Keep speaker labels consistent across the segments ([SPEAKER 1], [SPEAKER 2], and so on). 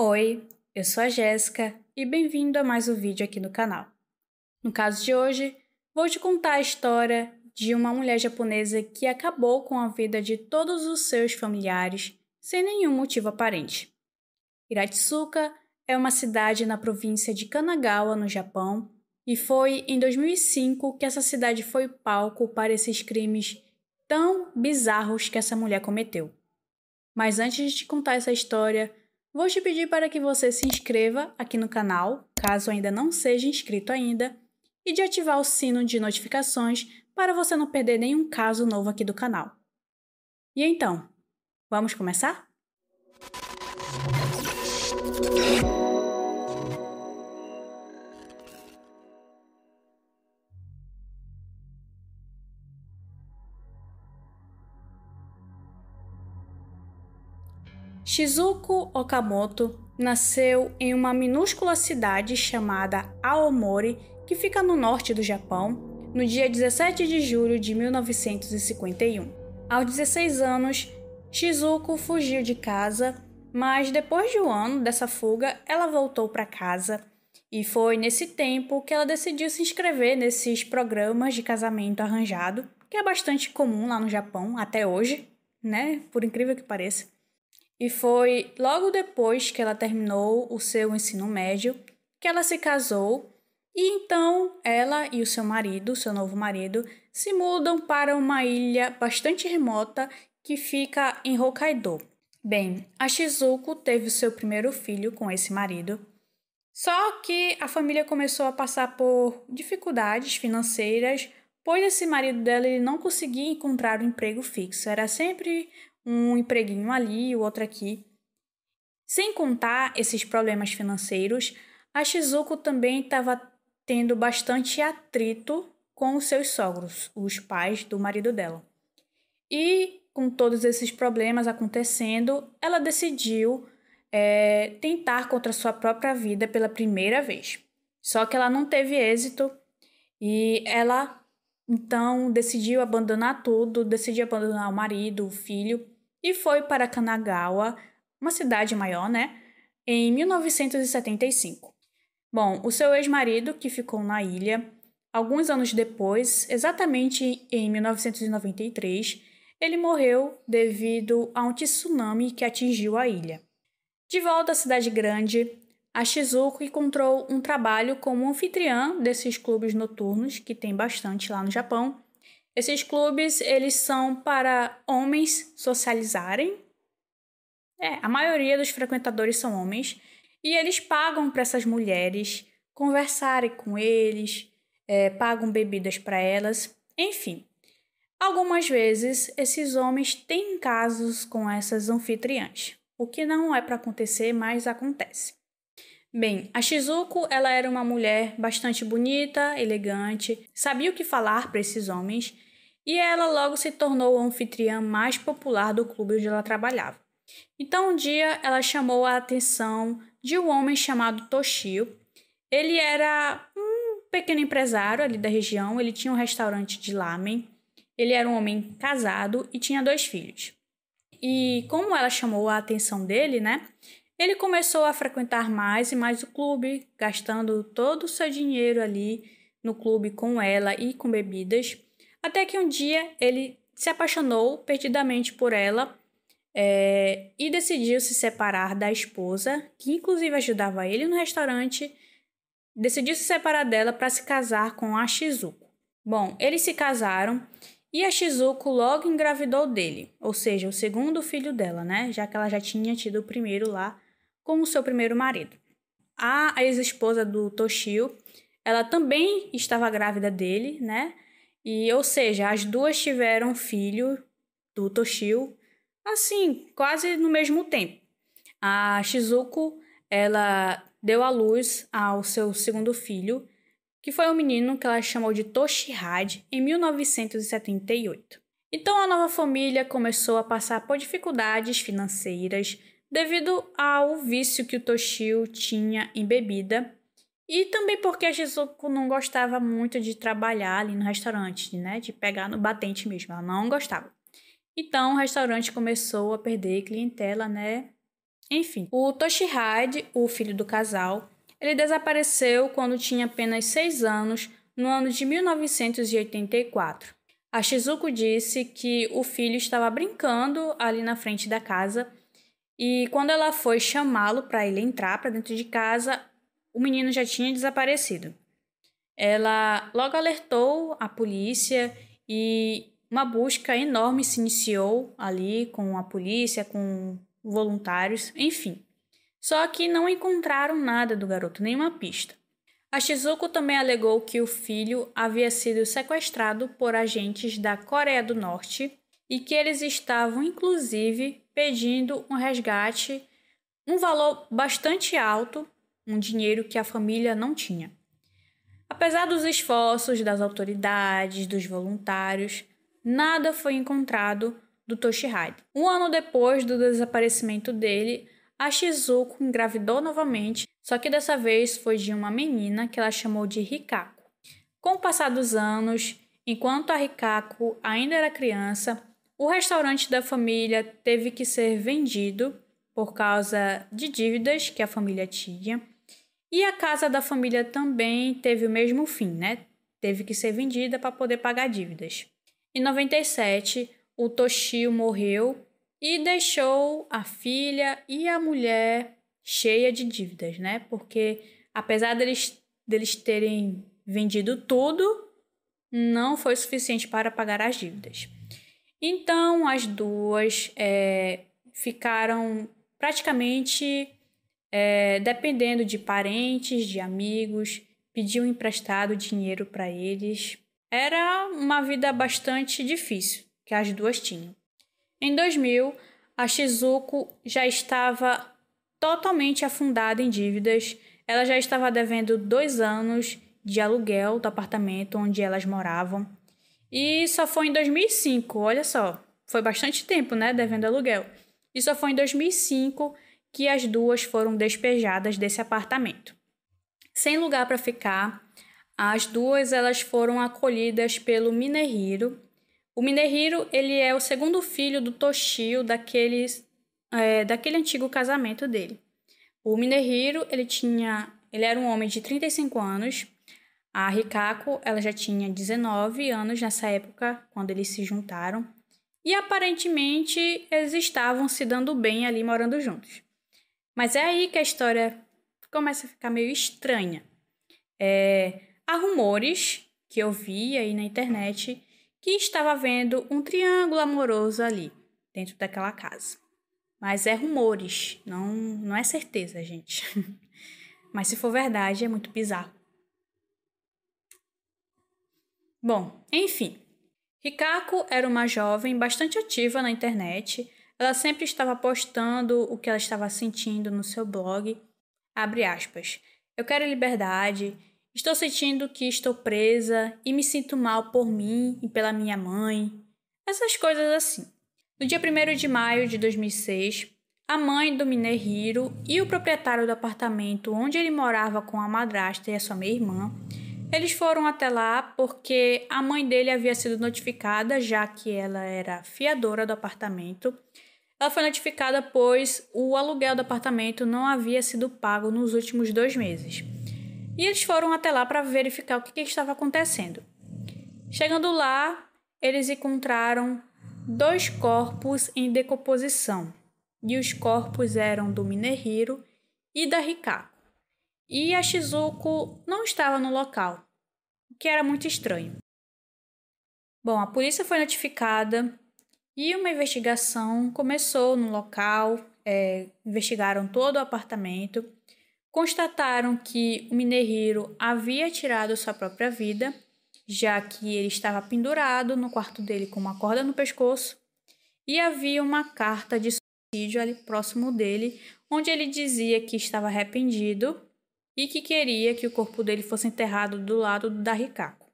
[SPEAKER 1] Oi, eu sou a Jéssica e bem-vindo a mais um vídeo aqui no canal. No caso de hoje, vou te contar a história de uma mulher japonesa que acabou com a vida de todos os seus familiares sem nenhum motivo aparente. Hiratsuka é uma cidade na província de Kanagawa, no Japão, e foi em 2005 que essa cidade foi palco para esses crimes tão bizarros que essa mulher cometeu. Mas antes de te contar essa história, vou te pedir para que você se inscreva aqui no canal, caso ainda não seja inscrito ainda, e de ativar o sino de notificações para você não perder nenhum caso novo aqui do canal. E então, vamos começar? Shizuko Okamoto nasceu em uma minúscula cidade chamada Aomori, que fica no norte do Japão, no dia 17 de julho de 1951. Aos 16 anos, Shizuko fugiu de casa, mas depois de um ano dessa fuga, ela voltou para casa e foi nesse tempo que ela decidiu se inscrever nesses programas de casamento arranjado, que é bastante comum lá no Japão até hoje, né? Por incrível que pareça. E foi logo depois que ela terminou o seu ensino médio que ela se casou e então ela e o seu marido, seu novo marido, se mudam para uma ilha bastante remota que fica em Hokkaido. Bem, a Shizuko teve o seu primeiro filho com esse marido. Só que a família começou a passar por dificuldades financeiras, pois esse marido dela ele não conseguia encontrar um emprego fixo. Era sempre um empreguinho ali, o outro aqui. Sem contar esses problemas financeiros, a Shizuko também estava tendo bastante atrito com os seus sogros, os pais do marido dela. E com todos esses problemas acontecendo, ela decidiu é, tentar contra sua própria vida pela primeira vez. Só que ela não teve êxito e ela então decidiu abandonar tudo, decidiu abandonar o marido, o filho e foi para Kanagawa, uma cidade maior, né, em 1975. Bom, o seu ex-marido, que ficou na ilha, alguns anos depois, exatamente em 1993, ele morreu devido a um tsunami que atingiu a ilha. De volta à cidade grande, a Shizuko encontrou um trabalho como anfitriã desses clubes noturnos, que tem bastante lá no Japão, esses clubes, eles são para homens socializarem. É, a maioria dos frequentadores são homens. E eles pagam para essas mulheres conversarem com eles, é, pagam bebidas para elas, enfim. Algumas vezes, esses homens têm casos com essas anfitriãs, o que não é para acontecer, mas acontece. Bem, a Shizuko ela era uma mulher bastante bonita, elegante, sabia o que falar para esses homens e ela logo se tornou a anfitriã mais popular do clube onde ela trabalhava. Então um dia ela chamou a atenção de um homem chamado Toshio. Ele era um pequeno empresário ali da região, ele tinha um restaurante de lamen. Ele era um homem casado e tinha dois filhos. E como ela chamou a atenção dele, né? Ele começou a frequentar mais e mais o clube, gastando todo o seu dinheiro ali no clube com ela e com bebidas. Até que um dia ele se apaixonou perdidamente por ela é, e decidiu se separar da esposa, que inclusive ajudava ele no restaurante. Decidiu se separar dela para se casar com a Shizuko. Bom, eles se casaram e a Shizuko logo engravidou dele, ou seja, o segundo filho dela, né? Já que ela já tinha tido o primeiro lá com o seu primeiro marido. A ex-esposa do Toshio, ela também estava grávida dele, né? E, ou seja, as duas tiveram filho do Toshio, assim, quase no mesmo tempo. A Shizuko, ela deu à luz ao seu segundo filho, que foi um menino que ela chamou de Toshihide, em 1978. Então a nova família começou a passar por dificuldades financeiras devido ao vício que o Toshio tinha em bebida e também porque a Shizuko não gostava muito de trabalhar ali no restaurante, né? De pegar no batente mesmo. Ela não gostava. Então o restaurante começou a perder clientela, né? Enfim, o Toshihide, o filho do casal, ele desapareceu quando tinha apenas seis anos, no ano de 1984. A Shizuko disse que o filho estava brincando ali na frente da casa e quando ela foi chamá-lo para ele entrar para dentro de casa, o menino já tinha desaparecido. Ela logo alertou a polícia e uma busca enorme se iniciou ali com a polícia, com voluntários, enfim. Só que não encontraram nada do garoto, nenhuma pista. A Shizuko também alegou que o filho havia sido sequestrado por agentes da Coreia do Norte e que eles estavam, inclusive, pedindo um resgate, um valor bastante alto, um dinheiro que a família não tinha. Apesar dos esforços das autoridades, dos voluntários, nada foi encontrado do Toshihide. Um ano depois do desaparecimento dele, a Shizuko engravidou novamente, só que dessa vez foi de uma menina que ela chamou de Rikako. Com o passar dos anos, enquanto a Rikako ainda era criança, o restaurante da família teve que ser vendido por causa de dívidas que a família tinha. E a casa da família também teve o mesmo fim, né? Teve que ser vendida para poder pagar dívidas. Em 97, o Toshio morreu e deixou a filha e a mulher cheia de dívidas, né? Porque apesar deles, deles terem vendido tudo, não foi suficiente para pagar as dívidas. Então as duas é, ficaram praticamente é, dependendo de parentes, de amigos, pediam emprestado dinheiro para eles. Era uma vida bastante difícil que as duas tinham. Em 2000, a Shizuko já estava totalmente afundada em dívidas. Ela já estava devendo dois anos de aluguel do apartamento onde elas moravam. E só foi em 2005, olha só, foi bastante tempo, né, devendo aluguel. E só foi em 2005 que as duas foram despejadas desse apartamento. Sem lugar para ficar, as duas elas foram acolhidas pelo Minehiro, o Minehiro, ele é o segundo filho do Toshio daquele, é, daquele antigo casamento dele. O Minehiro, ele tinha, ele era um homem de 35 anos. A Rikako, ela já tinha 19 anos nessa época, quando eles se juntaram. E aparentemente eles estavam se dando bem ali morando juntos. Mas é aí que a história começa a ficar meio estranha. É, há rumores que eu vi aí na internet que estava vendo um triângulo amoroso ali, dentro daquela casa. Mas é rumores, não, não é certeza, gente. Mas se for verdade, é muito bizarro. Bom, enfim. Rikako era uma jovem bastante ativa na internet. Ela sempre estava postando o que ela estava sentindo no seu blog. Abre aspas. Eu quero liberdade, Estou sentindo que estou presa e me sinto mal por mim e pela minha mãe. Essas coisas assim. No dia 1 de maio de 2006, a mãe do Minehiro e o proprietário do apartamento onde ele morava com a madrasta e a sua meia-irmã, eles foram até lá porque a mãe dele havia sido notificada, já que ela era fiadora do apartamento. Ela foi notificada pois o aluguel do apartamento não havia sido pago nos últimos dois meses e eles foram até lá para verificar o que, que estava acontecendo. Chegando lá, eles encontraram dois corpos em decomposição, e os corpos eram do Minehiro e da Rikako. E a Shizuko não estava no local, o que era muito estranho. Bom, a polícia foi notificada e uma investigação começou no local, é, investigaram todo o apartamento constataram que o Minehiro havia tirado sua própria vida, já que ele estava pendurado no quarto dele com uma corda no pescoço, e havia uma carta de suicídio ali próximo dele, onde ele dizia que estava arrependido e que queria que o corpo dele fosse enterrado do lado da Rikako.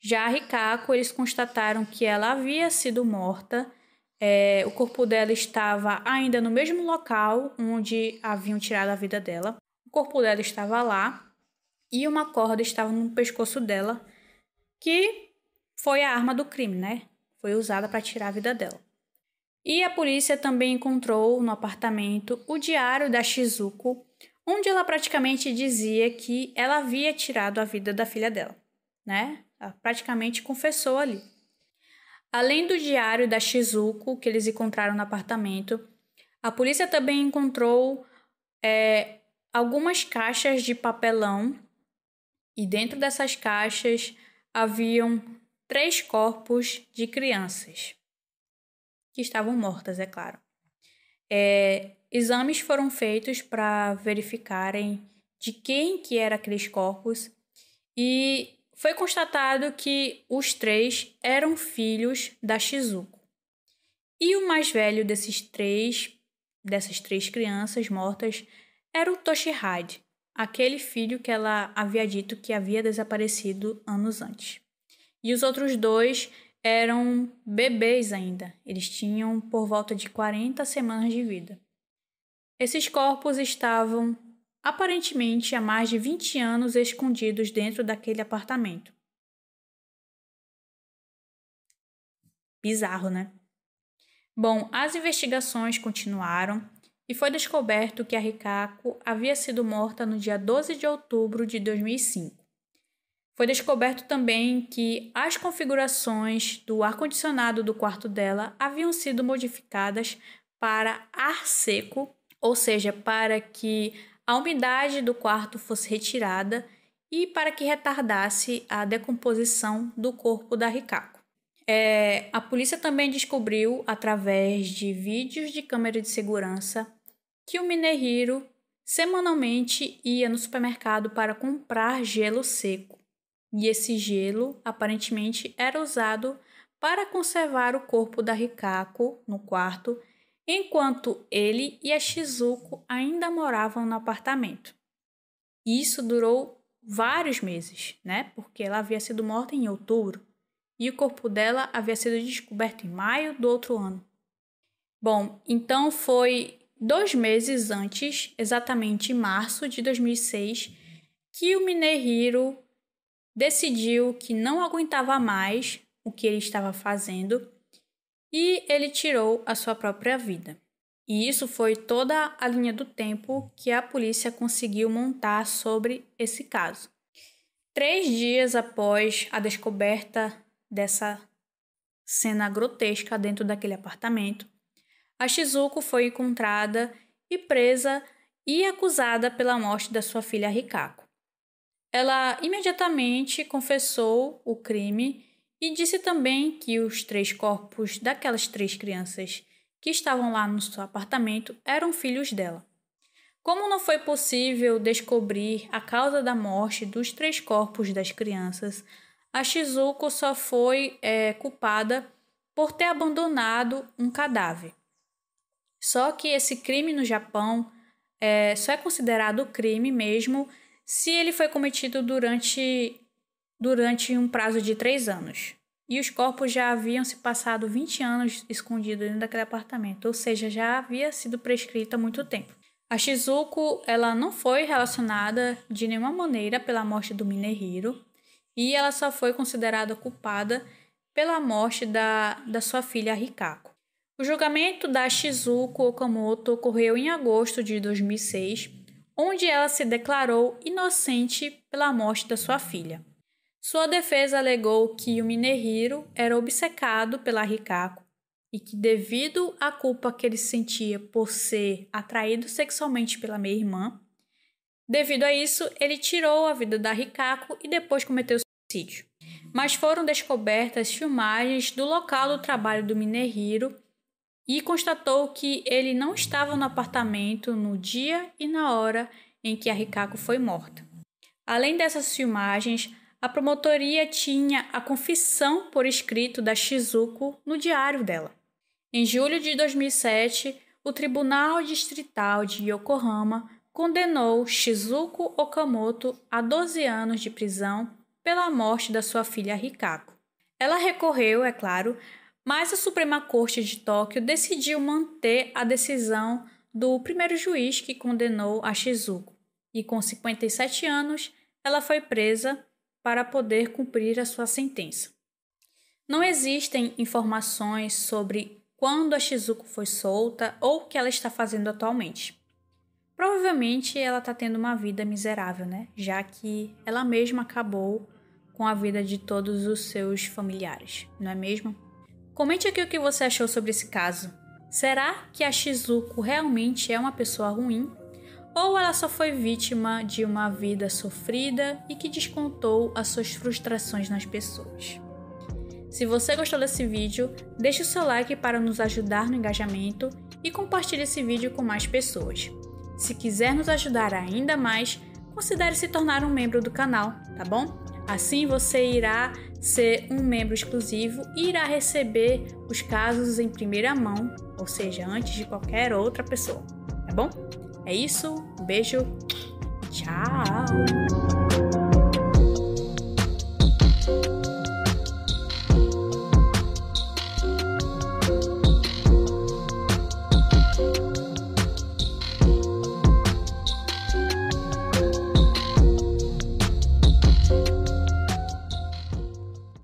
[SPEAKER 1] Já a Rikako, eles constataram que ela havia sido morta é, o corpo dela estava ainda no mesmo local onde haviam tirado a vida dela. O corpo dela estava lá e uma corda estava no pescoço dela, que foi a arma do crime, né? Foi usada para tirar a vida dela. E a polícia também encontrou no apartamento o diário da Shizuko, onde ela praticamente dizia que ela havia tirado a vida da filha dela, né? Ela praticamente confessou ali. Além do diário da Shizuko que eles encontraram no apartamento, a polícia também encontrou é, algumas caixas de papelão e dentro dessas caixas haviam três corpos de crianças que estavam mortas, é claro. É, exames foram feitos para verificarem de quem que eram aqueles corpos e foi constatado que os três eram filhos da Shizuko. E o mais velho desses três, dessas três crianças mortas, era o Toshihide, aquele filho que ela havia dito que havia desaparecido anos antes. E os outros dois eram bebês ainda, eles tinham por volta de 40 semanas de vida. Esses corpos estavam aparentemente há mais de 20 anos escondidos dentro daquele apartamento. Bizarro, né? Bom, as investigações continuaram e foi descoberto que a Rikako havia sido morta no dia 12 de outubro de 2005. Foi descoberto também que as configurações do ar-condicionado do quarto dela haviam sido modificadas para ar seco, ou seja, para que a umidade do quarto fosse retirada e para que retardasse a decomposição do corpo da Rikako. É, a polícia também descobriu, através de vídeos de câmera de segurança, que o Minehiro semanalmente ia no supermercado para comprar gelo seco. E esse gelo aparentemente era usado para conservar o corpo da Rikako no quarto enquanto ele e a Shizuko ainda moravam no apartamento. Isso durou vários meses, né? Porque ela havia sido morta em outubro e o corpo dela havia sido descoberto em maio do outro ano. Bom, então foi dois meses antes, exatamente em março de 2006, que o Minehiro decidiu que não aguentava mais o que ele estava fazendo e ele tirou a sua própria vida. E isso foi toda a linha do tempo que a polícia conseguiu montar sobre esse caso. Três dias após a descoberta dessa cena grotesca dentro daquele apartamento, a Shizuko foi encontrada e presa e acusada pela morte da sua filha Rikako. Ela imediatamente confessou o crime e disse também que os três corpos daquelas três crianças que estavam lá no seu apartamento eram filhos dela. Como não foi possível descobrir a causa da morte dos três corpos das crianças, a Shizuko só foi é, culpada por ter abandonado um cadáver. Só que esse crime no Japão é, só é considerado crime mesmo se ele foi cometido durante durante um prazo de três anos. E os corpos já haviam se passado 20 anos escondidos dentro daquele apartamento, ou seja, já havia sido prescrito há muito tempo. A Shizuko ela não foi relacionada de nenhuma maneira pela morte do Minehiro e ela só foi considerada culpada pela morte da, da sua filha Rikako. O julgamento da Shizuko Okamoto ocorreu em agosto de 2006, onde ela se declarou inocente pela morte da sua filha. Sua defesa alegou que o Minehiro era obcecado pela Rikako e que, devido à culpa que ele sentia por ser atraído sexualmente pela minha irmã, devido a isso, ele tirou a vida da Rikako e depois cometeu suicídio. Mas foram descobertas filmagens do local do trabalho do Minehiro e constatou que ele não estava no apartamento no dia e na hora em que a Rikako foi morta. Além dessas filmagens, a promotoria tinha a confissão por escrito da Shizuko no diário dela. Em julho de 2007, o Tribunal Distrital de Yokohama condenou Shizuko Okamoto a 12 anos de prisão pela morte da sua filha Rikako. Ela recorreu, é claro, mas a Suprema Corte de Tóquio decidiu manter a decisão do primeiro juiz que condenou a Shizuko. E com 57 anos, ela foi presa para poder cumprir a sua sentença. Não existem informações sobre quando a Shizuko foi solta ou o que ela está fazendo atualmente. Provavelmente ela está tendo uma vida miserável, né? Já que ela mesma acabou com a vida de todos os seus familiares, não é mesmo? Comente aqui o que você achou sobre esse caso. Será que a Shizuko realmente é uma pessoa ruim? Ou ela só foi vítima de uma vida sofrida e que descontou as suas frustrações nas pessoas? Se você gostou desse vídeo, deixe o seu like para nos ajudar no engajamento e compartilhe esse vídeo com mais pessoas. Se quiser nos ajudar ainda mais, considere se tornar um membro do canal, tá bom? Assim você irá ser um membro exclusivo e irá receber os casos em primeira mão, ou seja, antes de qualquer outra pessoa, tá bom? É isso, um beijo, tchau!